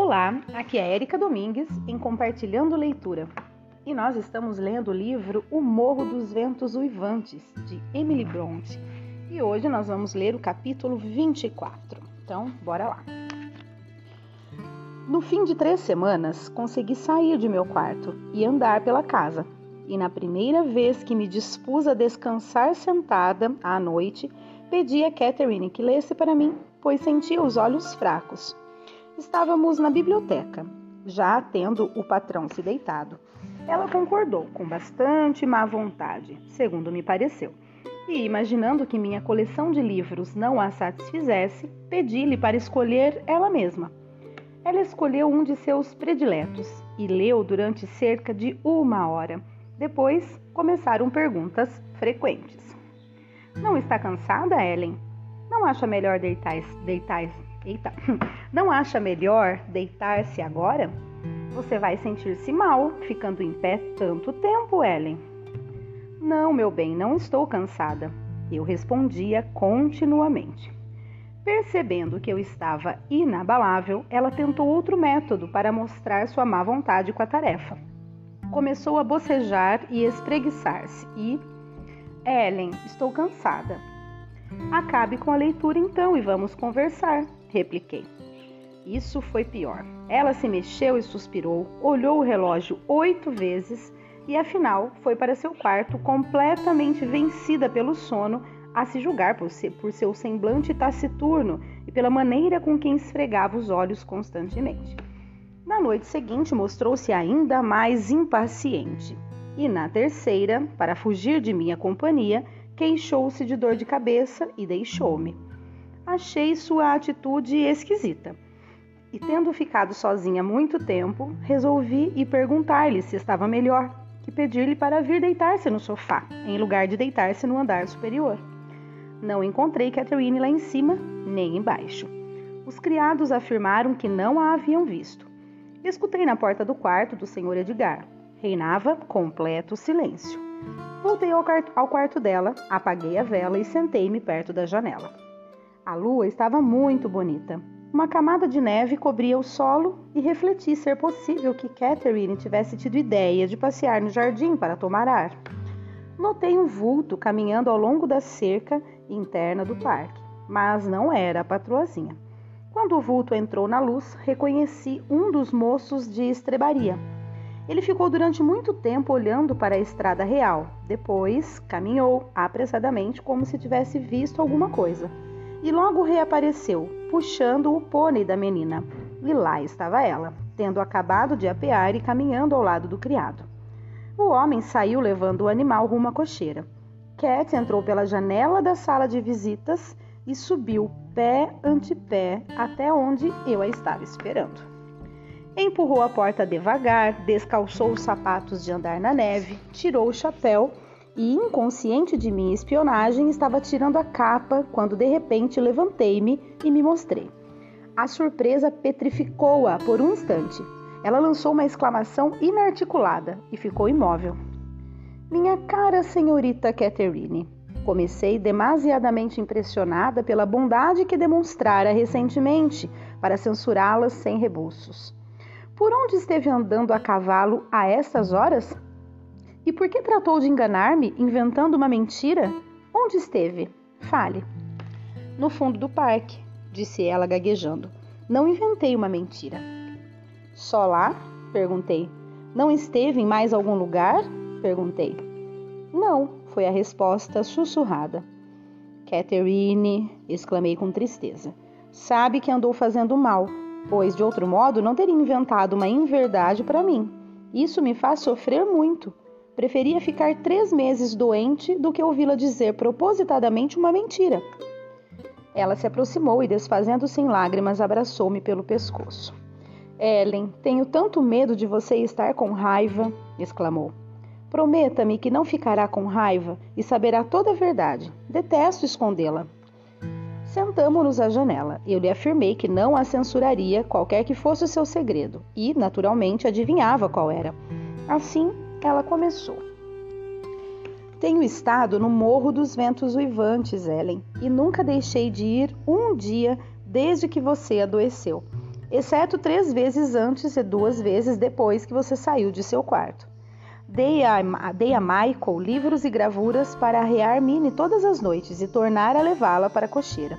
Olá, aqui é Erika Domingues em Compartilhando Leitura e nós estamos lendo o livro O Morro dos Ventos Uivantes de Emily Bronte e hoje nós vamos ler o capítulo 24. Então, bora lá. No fim de três semanas, consegui sair de meu quarto e andar pela casa. E na primeira vez que me dispus a descansar sentada à noite, pedi a Catherine que lesse para mim, pois sentia os olhos fracos. Estávamos na biblioteca, já tendo o patrão se deitado. Ela concordou com bastante má vontade, segundo me pareceu. E, imaginando que minha coleção de livros não a satisfizesse, pedi-lhe para escolher ela mesma. Ela escolheu um de seus prediletos e leu durante cerca de uma hora. Depois começaram perguntas frequentes. Não está cansada, Ellen? Não acha melhor deitar, deitar Eita, não acha melhor deitar-se agora? Você vai sentir-se mal ficando em pé tanto tempo, Ellen. Não, meu bem, não estou cansada. Eu respondia continuamente. Percebendo que eu estava inabalável, ela tentou outro método para mostrar sua má vontade com a tarefa. Começou a bocejar e espreguiçar-se e. Ellen, estou cansada. Acabe com a leitura então e vamos conversar repliquei. Isso foi pior. Ela se mexeu e suspirou, olhou o relógio oito vezes e, afinal, foi para seu quarto completamente vencida pelo sono, a se julgar por, seu semblante taciturno e pela maneira com que esfregava os olhos constantemente. Na noite seguinte, mostrou-se ainda mais impaciente. E na terceira, para fugir de minha companhia, queixou-se de dor de cabeça e deixou-me achei sua atitude esquisita. E tendo ficado sozinha muito tempo, resolvi ir perguntar-lhe se estava melhor e pedir-lhe para vir deitar-se no sofá, em lugar de deitar-se no andar superior. Não encontrei Catherine lá em cima, nem embaixo. Os criados afirmaram que não a haviam visto. Escutei na porta do quarto do senhor Edgar. Reinava completo silêncio. Voltei ao quarto dela, apaguei a vela e sentei-me perto da janela. A lua estava muito bonita. Uma camada de neve cobria o solo e refleti ser possível que Catherine tivesse tido ideia de passear no jardim para tomar ar. Notei um vulto caminhando ao longo da cerca interna do parque, mas não era a patroazinha. Quando o vulto entrou na luz, reconheci um dos moços de estrebaria. Ele ficou durante muito tempo olhando para a estrada real. Depois caminhou apressadamente como se tivesse visto alguma coisa e logo reapareceu, puxando o pônei da menina. E lá estava ela, tendo acabado de apear e caminhando ao lado do criado. O homem saiu levando o animal rumo à cocheira. Cat entrou pela janela da sala de visitas e subiu pé ante pé até onde eu a estava esperando. Empurrou a porta devagar, descalçou os sapatos de andar na neve, tirou o chapéu e, inconsciente de minha espionagem, estava tirando a capa quando de repente levantei-me e me mostrei. A surpresa petrificou-a por um instante. Ela lançou uma exclamação inarticulada e ficou imóvel. Minha cara senhorita Catherine, comecei demasiadamente impressionada pela bondade que demonstrara recentemente para censurá-la sem rebuços. Por onde esteve andando a cavalo a estas horas? E por que tratou de enganar-me, inventando uma mentira? Onde esteve? Fale. No fundo do parque, disse ela gaguejando. Não inventei uma mentira. Só lá? perguntei. Não esteve em mais algum lugar? perguntei. Não, foi a resposta sussurrada. Catherine, exclamei com tristeza, sabe que andou fazendo mal, pois de outro modo não teria inventado uma inverdade para mim. Isso me faz sofrer muito. Preferia ficar três meses doente do que ouvi-la dizer propositadamente uma mentira. Ela se aproximou e, desfazendo-se em lágrimas, abraçou-me pelo pescoço. Ellen, tenho tanto medo de você estar com raiva, exclamou. Prometa-me que não ficará com raiva e saberá toda a verdade. Detesto escondê-la. Sentamo-nos à janela. Eu lhe afirmei que não a censuraria, qualquer que fosse o seu segredo, e, naturalmente, adivinhava qual era. Assim, ela começou. Tenho estado no Morro dos Ventos Uivantes, Ellen, e nunca deixei de ir um dia desde que você adoeceu. exceto três vezes antes e duas vezes depois que você saiu de seu quarto. Dei a, dei a Michael livros e gravuras para arrear Minnie todas as noites e tornar a levá-la para a cocheira.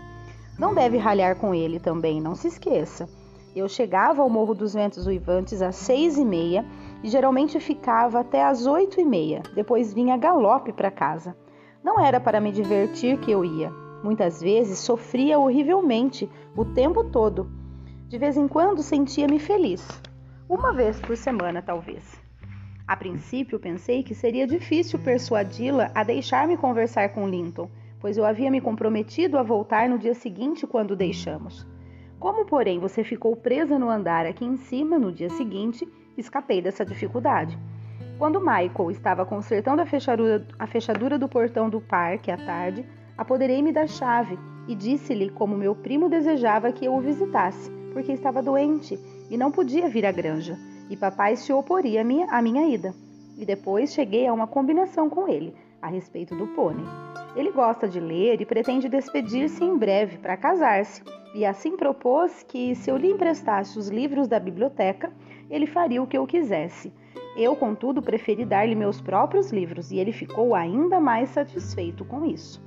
Não deve ralhar com ele também, não se esqueça. Eu chegava ao Morro dos Ventos Uivantes às seis e meia e geralmente ficava até às oito e meia. Depois vinha galope para casa. Não era para me divertir que eu ia. Muitas vezes sofria horrivelmente o tempo todo. De vez em quando sentia-me feliz. Uma vez por semana, talvez. A princípio, pensei que seria difícil persuadi-la a deixar-me conversar com Linton, pois eu havia me comprometido a voltar no dia seguinte quando deixamos. Como, porém, você ficou presa no andar aqui em cima no dia seguinte, escapei dessa dificuldade. Quando Michael estava consertando a fechadura, a fechadura do portão do parque à tarde, apoderei-me da chave e disse-lhe como meu primo desejava que eu o visitasse, porque estava doente e não podia vir à granja e papai se oporia à minha, à minha ida. E depois cheguei a uma combinação com ele a respeito do pônei. Ele gosta de ler e pretende despedir-se em breve para casar-se, e assim propôs que, se eu lhe emprestasse os livros da biblioteca, ele faria o que eu quisesse. Eu, contudo, preferi dar-lhe meus próprios livros e ele ficou ainda mais satisfeito com isso.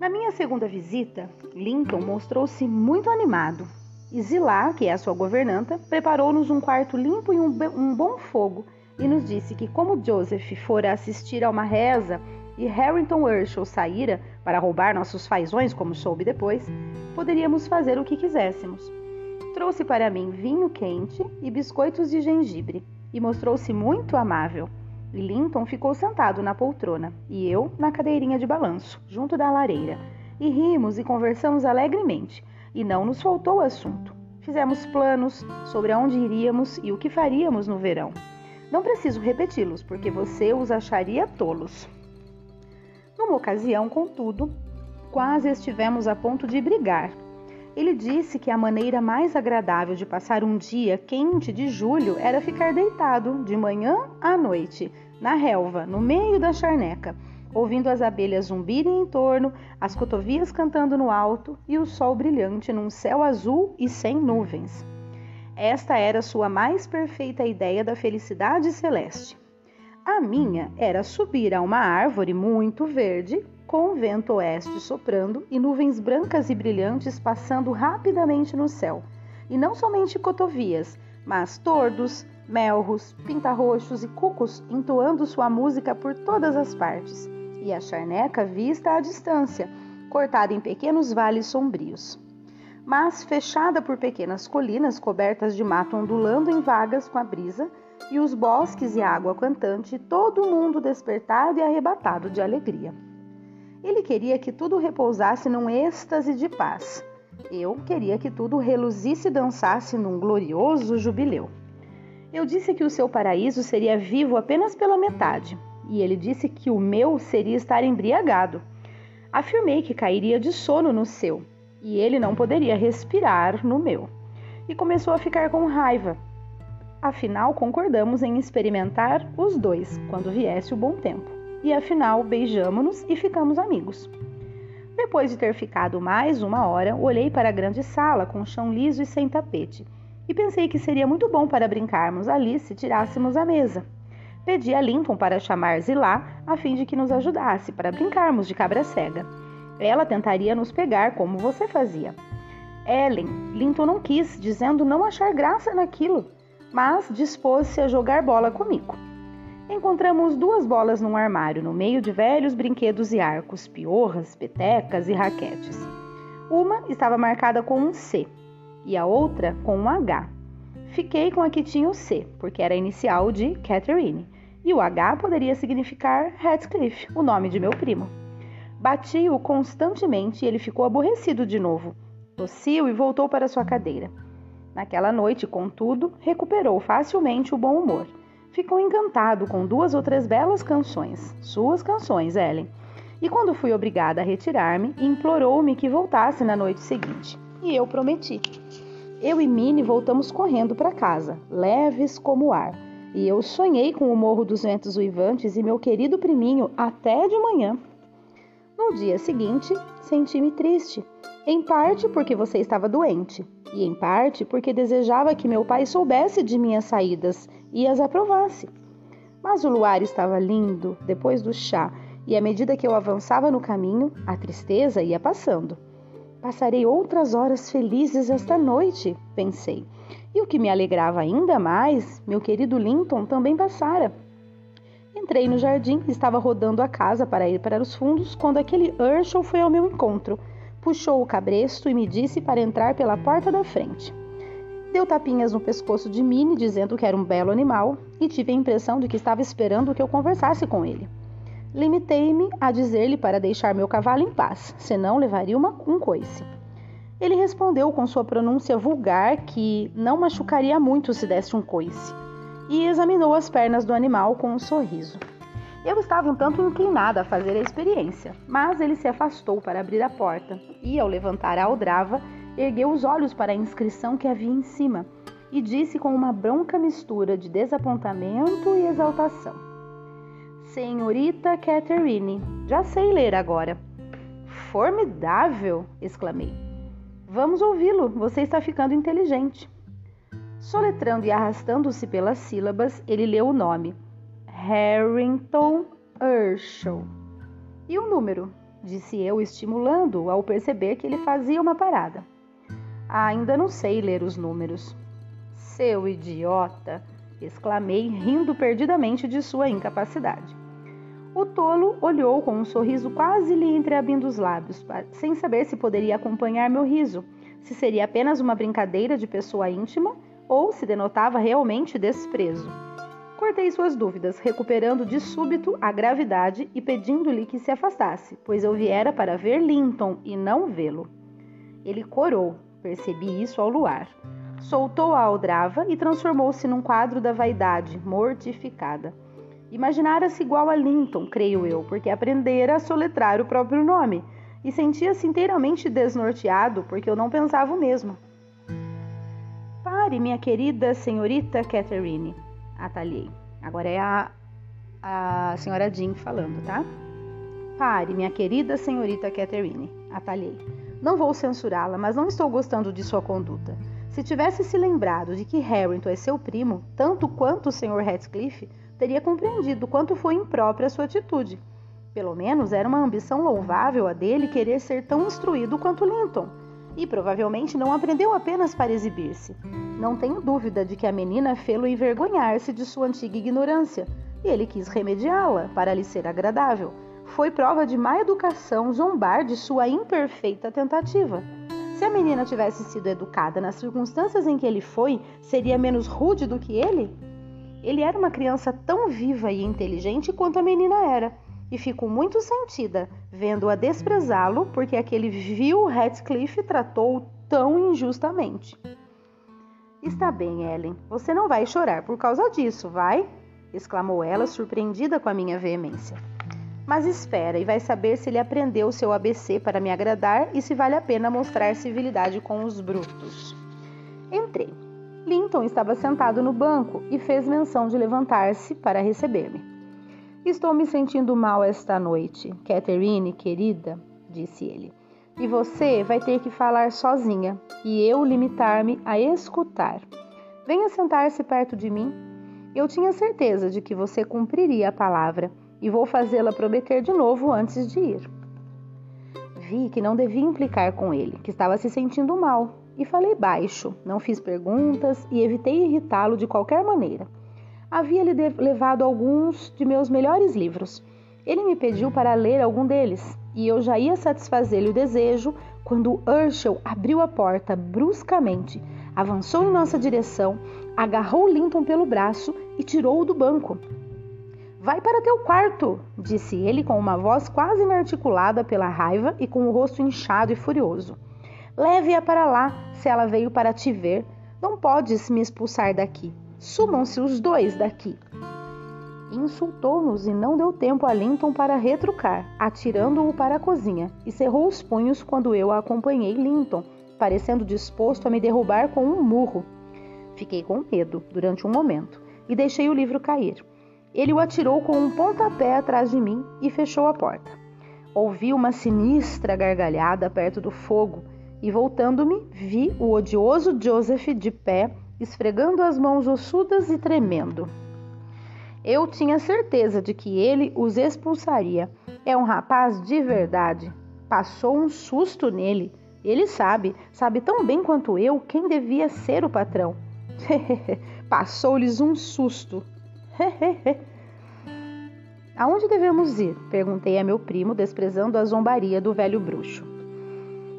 Na minha segunda visita, Lincoln mostrou-se muito animado e Zilá, que é a sua governanta, preparou-nos um quarto limpo e um, bom fogo e nos disse que, como Joseph fora assistir a uma reza e Harrington Urshel saíra para roubar nossos fazões, como soube depois, poderíamos fazer o que quiséssemos. Trouxe para mim vinho quente e biscoitos de gengibre e mostrou-se muito amável. Linton ficou sentado na poltrona e eu na cadeirinha de balanço, junto da lareira, e rimos e conversamos alegremente e não nos faltou assunto. Fizemos planos sobre aonde iríamos e o que faríamos no verão. Não preciso repeti-los, porque você os acharia tolos. Numa ocasião, contudo, quase estivemos a ponto de brigar. Ele disse que a maneira mais agradável de passar um dia quente de julho era ficar deitado, de manhã à noite, na relva, no meio da charneca ouvindo as abelhas zumbirem em torno, as cotovias cantando no alto e o sol brilhante num céu azul e sem nuvens. Esta era sua mais perfeita ideia da felicidade celeste. A minha era subir a uma árvore muito verde, com o vento oeste soprando e nuvens brancas e brilhantes passando rapidamente no céu. E não somente cotovias, mas tordos, melros, pintarroxos e cucos entoando sua música por todas as partes e a charneca vista à distância, cortada em pequenos vales sombrios. Mas fechada por pequenas colinas cobertas de mato ondulando em vagas com a brisa, e os bosques e a água cantante, todo mundo despertado e arrebatado de alegria. Ele queria que tudo repousasse num êxtase de paz. Eu queria que tudo reluzisse e dançasse num glorioso jubileu. Eu disse que o seu paraíso seria vivo apenas pela metade, e ele disse que o meu seria estar embriagado. Afirmei que cairia de sono no seu, e ele não poderia respirar no meu. E começou a ficar com raiva. Afinal, concordamos em experimentar os dois quando viesse o bom tempo. E afinal, beijamos-nos e ficamos amigos. Depois de ter ficado mais uma hora, olhei para a grande sala com chão liso e sem tapete e pensei que seria muito bom para brincarmos ali se tirássemos a mesa. Pedi a Linton para chamar Zilá a fim de que nos ajudasse para brincarmos de cabra cega. Ela tentaria nos pegar como você fazia. Ellen, Linton não quis, dizendo não achar graça naquilo, mas dispôs-se a jogar bola comigo. Encontramos duas bolas num armário, no meio de velhos brinquedos e arcos, piorras, petecas e raquetes. Uma estava marcada com um C e a outra com um H. Fiquei com a que tinha o C, porque era a inicial de Catherine, e o H poderia significar Heathcliff, o nome de meu primo. Bati-o constantemente e ele ficou aborrecido de novo. Tossiu e voltou para sua cadeira. Naquela noite, contudo, recuperou facilmente o bom humor. Ficou encantado com duas ou três belas canções, suas canções, Ellen. E quando fui obrigada a retirar-me, implorou-me que voltasse na noite seguinte. E eu prometi. Eu e Minnie voltamos correndo para casa, leves como o ar, e eu sonhei com o Morro dos Ventos Uivantes e meu querido priminho até de manhã. No dia seguinte, senti-me triste, em parte porque você estava doente, e em parte porque desejava que meu pai soubesse de minhas saídas e as aprovasse. Mas o luar estava lindo depois do chá, e à medida que eu avançava no caminho, a tristeza ia passando. Passarei outras horas felizes esta noite, pensei. E o que me alegrava ainda mais, meu querido Linton também passara. Entrei no jardim, estava rodando a casa para ir para os fundos, quando aquele Urshel foi ao meu encontro. Puxou o cabresto e me disse para entrar pela porta da frente. Deu tapinhas no pescoço de Minnie, dizendo que era um belo animal, e tive a impressão de que estava esperando que eu conversasse com ele. Limitei-me a dizer-lhe para deixar meu cavalo em paz, senão levaria uma, um coice. Ele respondeu com sua pronúncia vulgar que não machucaria muito se desse um coice, e examinou as pernas do animal com um sorriso. Eu estava um tanto inclinada a fazer a experiência, mas ele se afastou para abrir a porta e, ao levantar a aldrava, ergueu os olhos para a inscrição que havia em cima e disse com uma bronca mistura de desapontamento e exaltação: Senhorita Catherine, já sei ler agora. Formidável! exclamei. Vamos ouvi-lo, você está ficando inteligente. Soletrando e arrastando-se pelas sílabas, ele leu o nome: Harrington Urshel. E o número? disse eu, estimulando-o ao perceber que ele fazia uma parada. Ainda não sei ler os números. Seu idiota! exclamei, rindo perdidamente de sua incapacidade. O tolo olhou com um sorriso quase lhe entreabrindo os lábios, sem saber se poderia acompanhar meu riso, se seria apenas uma brincadeira de pessoa íntima ou se denotava realmente desprezo. Cortei suas dúvidas, recuperando de súbito a gravidade e pedindo-lhe que se afastasse, pois eu viera para ver Linton e não vê-lo. Ele corou, Percebi isso ao luar. Soltou a aldrava e transformou-se num quadro da vaidade, mortificada. Imaginara-se igual a Linton, creio eu, porque aprendera a soletrar o próprio nome, e sentia-se inteiramente desnorteado, porque eu não pensava o mesmo. Pare, minha querida senhorita Catherine, atalhei. Agora é a, a senhora Jean falando, tá? Pare, minha querida senhorita Catherine, atalhei. Não vou censurá-la, mas não estou gostando de sua conduta. Se tivesse se lembrado de que Harrington é seu primo, tanto quanto o Sr. Ratcliffe, teria compreendido quanto foi imprópria sua atitude. Pelo menos era uma ambição louvável a dele querer ser tão instruído quanto Linton. E provavelmente não aprendeu apenas para exibir-se. Não tenho dúvida de que a menina fê-lo envergonhar-se de sua antiga ignorância, e ele quis remediá-la para lhe ser agradável foi prova de má educação zombar de sua imperfeita tentativa. Se a menina tivesse sido educada nas circunstâncias em que ele foi, seria menos rude do que ele? Ele era uma criança tão viva e inteligente quanto a menina era, e ficou muito sentida vendo-a desprezá-lo porque aquele vil Ratcliffe tratou tão injustamente. Está bem, Ellen, você não vai chorar por causa disso, vai? exclamou ela, surpreendida com a minha veemência. Mas espera e vai saber se ele aprendeu o seu ABC para me agradar e se vale a pena mostrar civilidade com os brutos. Entrei. Linton estava sentado no banco e fez menção de levantar-se para receber-me. Estou me sentindo mal esta noite, Catherine, querida, disse ele. E você vai ter que falar sozinha e eu limitar-me a escutar. Venha sentar-se perto de mim. Eu tinha certeza de que você cumpriria a palavra e vou fazê-la prometer de novo antes de ir. Vi que não devia implicar com ele, que estava se sentindo mal, e falei baixo, não fiz perguntas e evitei irritá-lo de qualquer maneira. Havia-lhe levado alguns de meus melhores livros. Ele me pediu para ler algum deles, e eu já ia satisfazer-lhe o desejo quando Urshel abriu a porta bruscamente, avançou em nossa direção, agarrou Linton pelo braço e tirou-o do banco. Vai para teu quarto, disse ele com uma voz quase inarticulada pela raiva e com o rosto inchado e furioso. Leve-a para lá, se ela veio para te ver. Não podes me expulsar daqui. Sumam-se os dois daqui. Insultou-nos e não deu tempo a Linton para retrucar, atirando-o para a cozinha, e cerrou os punhos quando eu a acompanhei Linton, parecendo disposto a me derrubar com um murro. Fiquei com medo durante um momento e deixei o livro cair. Ele o atirou com um pontapé atrás de mim e fechou a porta. Ouvi uma sinistra gargalhada perto do fogo e voltando-me, vi o odioso Joseph de pé, esfregando as mãos ossudas e tremendo. Eu tinha certeza de que ele os expulsaria. É um rapaz de verdade. Passou um susto nele. Ele sabe, sabe tão bem quanto eu quem devia ser o patrão. Passou-lhes um susto. Aonde devemos ir? Perguntei a meu primo, desprezando a zombaria do velho bruxo.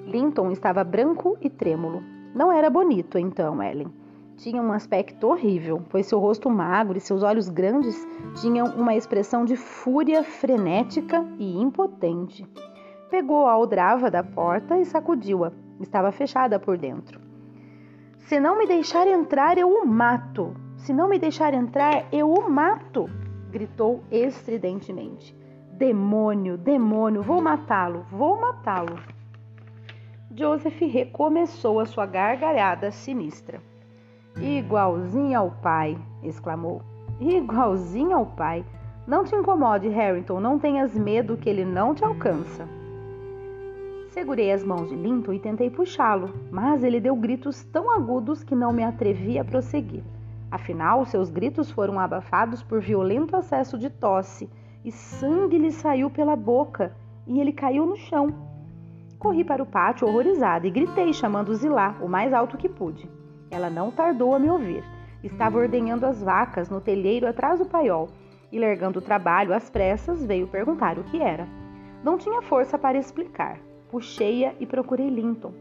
Linton estava branco e trêmulo. Não era bonito, então, Ellen. Tinha um aspecto horrível, pois seu rosto magro e seus olhos grandes tinham uma expressão de fúria frenética e impotente. Pegou a aldrava da porta e sacudiu-a. Estava fechada por dentro. Se não me deixar entrar, eu o mato. Se não me deixar entrar, eu o mato, gritou estridentemente. Demônio, demônio, vou matá-lo, vou matá-lo. Joseph recomeçou a sua gargalhada sinistra. Igualzinho ao pai, exclamou. Igualzinho ao pai. Não te incomode, Harrington, não tenhas medo que ele não te alcança. Segurei as mãos de Linton e tentei puxá-lo, mas ele deu gritos tão agudos que não me atrevi a prosseguir. Afinal, seus gritos foram abafados por violento acesso de tosse e sangue lhe saiu pela boca e ele caiu no chão. Corri para o pátio horrorizada e gritei, chamando Zilá o mais alto que pude. Ela não tardou a me ouvir. Estava ordenhando as vacas no telheiro atrás do paiol e, largando o trabalho às pressas, veio perguntar o que era. Não tinha força para explicar. Puxei-a e procurei Linton.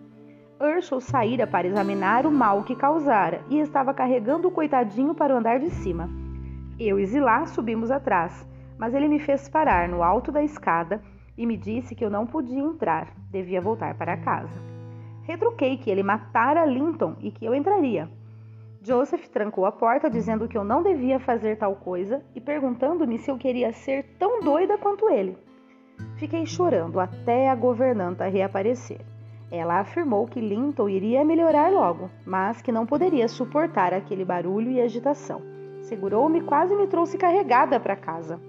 Urshel saíra para examinar o mal que causara e estava carregando o coitadinho para o andar de cima. Eu e Zilá subimos atrás, mas ele me fez parar no alto da escada e me disse que eu não podia entrar, devia voltar para casa. Retruquei que ele matara Linton e que eu entraria. Joseph trancou a porta, dizendo que eu não devia fazer tal coisa e perguntando-me se eu queria ser tão doida quanto ele. Fiquei chorando até a governanta reaparecer. Ela afirmou que Linton iria melhorar logo, mas que não poderia suportar aquele barulho e agitação. Segurou-me e quase me trouxe carregada para casa.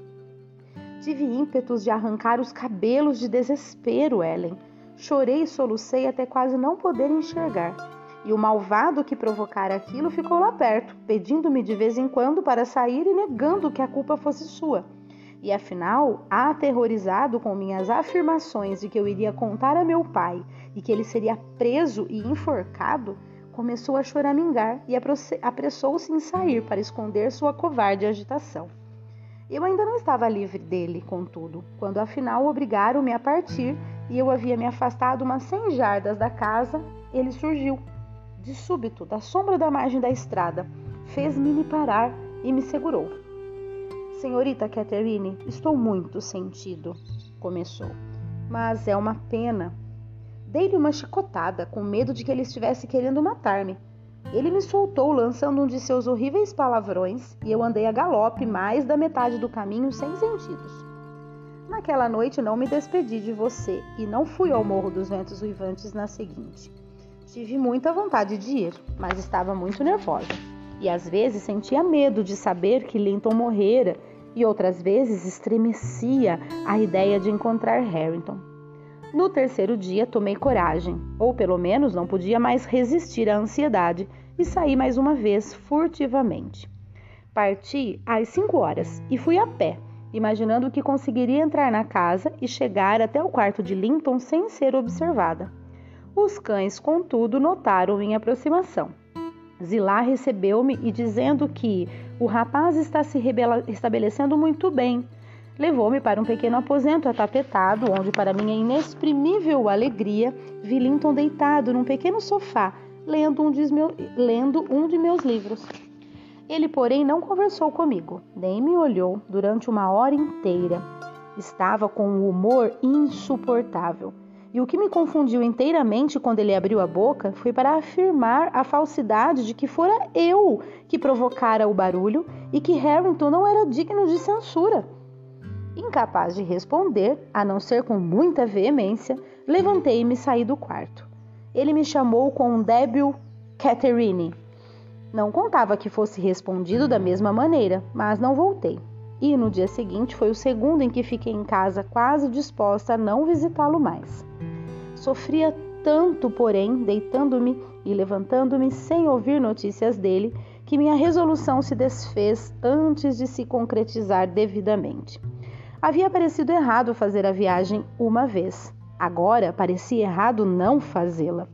Tive ímpetos de arrancar os cabelos de desespero, Ellen. Chorei e solucei até quase não poder enxergar. E o malvado que provocara aquilo ficou lá perto, pedindo-me de vez em quando para sair e negando que a culpa fosse sua. E afinal, aterrorizado com minhas afirmações de que eu iria contar a meu pai e que ele seria preso e enforcado, começou a choramingar e apressou-se em sair para esconder sua covarde agitação. Eu ainda não estava livre dele, contudo, quando afinal obrigaram-me a partir e eu havia me afastado umas cem jardas da casa, ele surgiu. De súbito, da sombra da margem da estrada, fez-me parar e me segurou. Senhorita Catherine, estou muito sentido, começou. Mas é uma pena. Dei-lhe uma chicotada, com medo de que ele estivesse querendo matar-me. Ele me soltou, lançando um de seus horríveis palavrões, e eu andei a galope mais da metade do caminho sem sentidos. Naquela noite não me despedi de você e não fui ao Morro dos Ventos Uivantes na seguinte. Tive muita vontade de ir, mas estava muito nervosa. E às vezes sentia medo de saber que Linton morrera, e outras vezes estremecia a ideia de encontrar Harrington. No terceiro dia tomei coragem, ou pelo menos não podia mais resistir à ansiedade e saí mais uma vez furtivamente. Parti às cinco horas e fui a pé, imaginando que conseguiria entrar na casa e chegar até o quarto de Linton sem ser observada. Os cães, contudo, notaram minha aproximação. Zilá recebeu-me e dizendo que o rapaz está se estabelecendo muito bem. Levou-me para um pequeno aposento atapetado, onde, para minha inexprimível alegria, vi Linton deitado num pequeno sofá, lendo um, de meu, lendo um de meus livros. Ele, porém, não conversou comigo, nem me olhou durante uma hora inteira. Estava com um humor insuportável. E o que me confundiu inteiramente quando ele abriu a boca foi para afirmar a falsidade de que fora eu que provocara o barulho e que Harrington não era digno de censura. Incapaz de responder, a não ser com muita veemência, levantei-me e saí do quarto. Ele me chamou com um débil Catherine. Não contava que fosse respondido da mesma maneira, mas não voltei. E no dia seguinte foi o segundo em que fiquei em casa, quase disposta a não visitá-lo mais. Sofria tanto, porém, deitando-me e levantando-me sem ouvir notícias dele, que minha resolução se desfez antes de se concretizar devidamente. Havia parecido errado fazer a viagem uma vez. Agora parecia errado não fazê-la.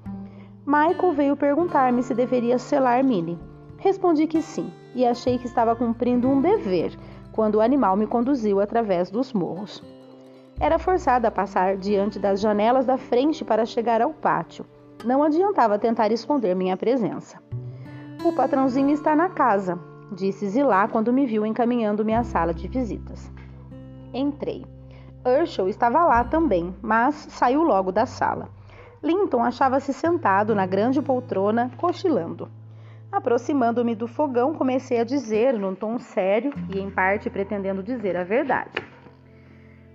Michael veio perguntar-me se deveria selar Minnie. Respondi que sim, e achei que estava cumprindo um dever quando o animal me conduziu através dos morros. Era forçada a passar diante das janelas da frente para chegar ao pátio. Não adiantava tentar esconder minha presença. O patrãozinho está na casa, disse Zilá quando me viu encaminhando-me à sala de visitas. Entrei. Herschel estava lá também, mas saiu logo da sala. Linton achava-se sentado na grande poltrona, cochilando. Aproximando-me do fogão, comecei a dizer, num tom sério e em parte pretendendo dizer a verdade.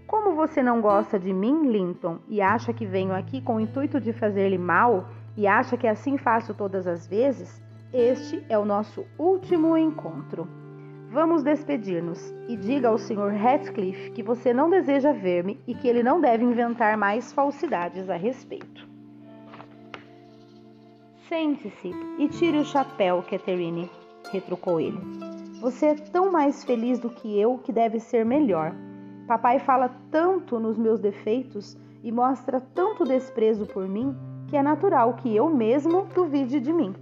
Como você não gosta de mim, Linton, e acha que venho aqui com o intuito de fazer-lhe mal, e acha que assim faço todas as vezes, este é o nosso último encontro. Vamos despedir-nos e diga ao Sr. Ratcliffe que você não deseja ver-me e que ele não deve inventar mais falsidades a respeito. Sente-se e tire o chapéu, Catherine, retrucou ele. Você é tão mais feliz do que eu que deve ser melhor. Papai fala tanto nos meus defeitos e mostra tanto desprezo por mim que é natural que eu mesmo duvide de mim.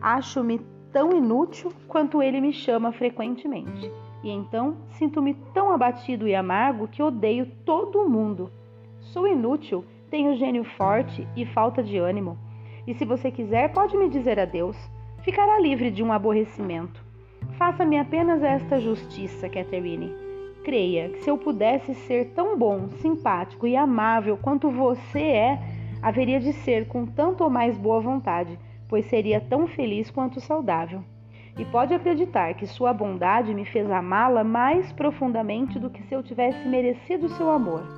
Acho-me tão inútil quanto ele me chama frequentemente. E então sinto-me tão abatido e amargo que odeio todo mundo. Sou inútil, tenho gênio forte e falta de ânimo. E se você quiser, pode me dizer adeus. Ficará livre de um aborrecimento. Faça-me apenas esta justiça, Catherine creia que se eu pudesse ser tão bom, simpático e amável quanto você é, haveria de ser com tanto ou mais boa vontade, pois seria tão feliz quanto saudável. E pode acreditar que sua bondade me fez amá-la mais profundamente do que se eu tivesse merecido seu amor.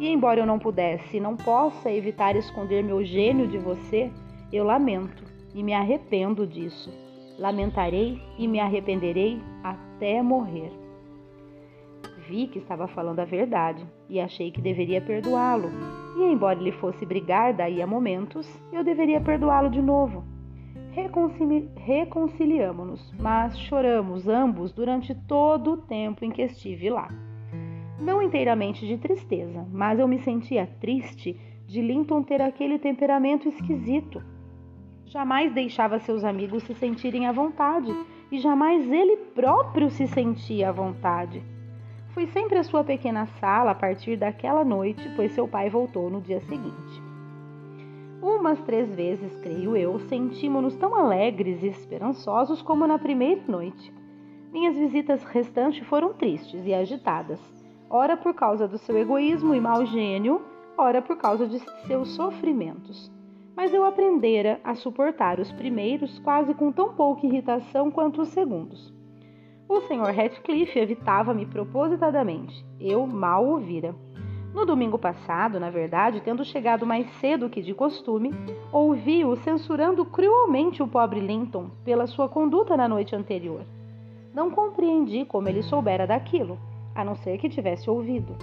E embora eu não pudesse e não possa evitar esconder meu gênio de você, eu lamento e me arrependo disso. Lamentarei e me arrependerei até morrer vi que estava falando a verdade e achei que deveria perdoá-lo. E embora ele fosse brigar daí a momentos, eu deveria perdoá-lo de novo. Reconcili Reconciliamos-nos, mas choramos ambos durante todo o tempo em que estive lá. Não inteiramente de tristeza, mas eu me sentia triste de Linton ter aquele temperamento esquisito. Jamais deixava seus amigos se sentirem à vontade e jamais ele próprio se sentia à vontade. Fui sempre à sua pequena sala a partir daquela noite, pois seu pai voltou no dia seguinte. Umas três vezes, creio eu, sentimos-nos tão alegres e esperançosos como na primeira noite. Minhas visitas restantes foram tristes e agitadas, ora por causa do seu egoísmo e mau gênio, ora por causa de seus sofrimentos. Mas eu aprendera a suportar os primeiros quase com tão pouca irritação quanto os segundos. O Sr. Ratcliffe evitava-me propositadamente. Eu mal ouvira. No domingo passado, na verdade, tendo chegado mais cedo que de costume, ouvi-o censurando cruelmente o pobre Linton pela sua conduta na noite anterior. Não compreendi como ele soubera daquilo, a não ser que tivesse ouvido.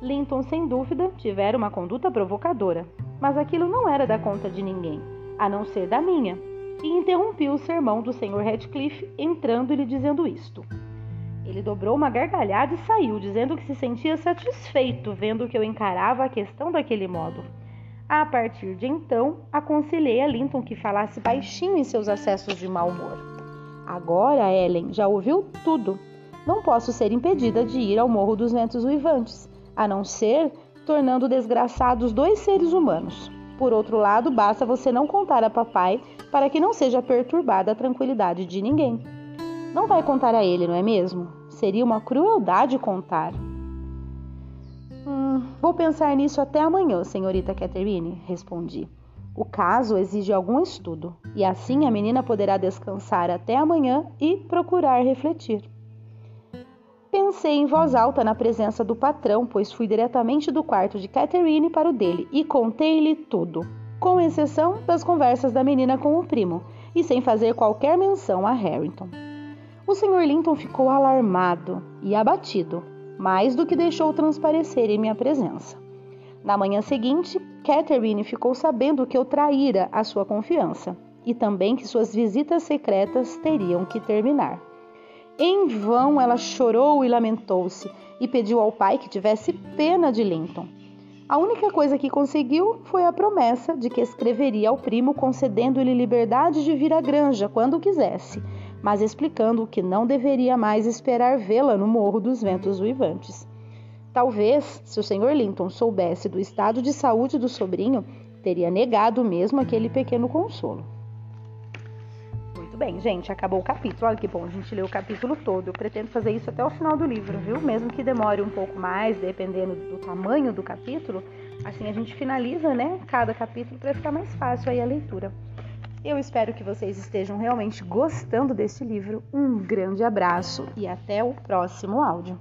Linton, sem dúvida, tivera uma conduta provocadora, mas aquilo não era da conta de ninguém, a não ser da minha, e interrompi o sermão do Sr. Radcliffe entrando e lhe dizendo isto. Ele dobrou uma gargalhada e saiu, dizendo que se sentia satisfeito vendo que eu encarava a questão daquele modo. A partir de então, aconselhei a Linton que falasse baixinho em seus acessos de mau humor. Agora, Ellen já ouviu tudo. Não posso ser impedida de ir ao Morro dos Ventos Uivantes, a não ser tornando desgraçados dois seres humanos. Por outro lado, basta você não contar a papai para que não seja perturbada a tranquilidade de ninguém. Não vai contar a ele, não é mesmo? Seria uma crueldade contar. Hum, vou pensar nisso até amanhã, senhorita Catherine, respondi. O caso exige algum estudo, e assim a menina poderá descansar até amanhã e procurar refletir. Pensei em voz alta na presença do patrão, pois fui diretamente do quarto de Catherine para o dele e contei-lhe tudo, com exceção das conversas da menina com o primo, e sem fazer qualquer menção a Harrington. O Sr. Linton ficou alarmado e abatido, mais do que deixou transparecer em minha presença. Na manhã seguinte, Catherine ficou sabendo que eu traíra a sua confiança e também que suas visitas secretas teriam que terminar. Em vão ela chorou e lamentou-se e pediu ao pai que tivesse pena de Linton. A única coisa que conseguiu foi a promessa de que escreveria ao primo concedendo-lhe liberdade de vir à granja quando quisesse, mas explicando que não deveria mais esperar vê-la no Morro dos Ventos Uivantes. Talvez, se o Sr. Linton soubesse do estado de saúde do sobrinho, teria negado mesmo aquele pequeno consolo. Bem, gente, acabou o capítulo. Olha que bom, a gente leu o capítulo todo. Eu pretendo fazer isso até o final do livro, viu? Mesmo que demore um pouco mais, dependendo do tamanho do capítulo, assim a gente finaliza, né, cada capítulo para ficar mais fácil aí a leitura. Eu espero que vocês estejam realmente gostando desse livro. Um grande abraço e até o próximo áudio.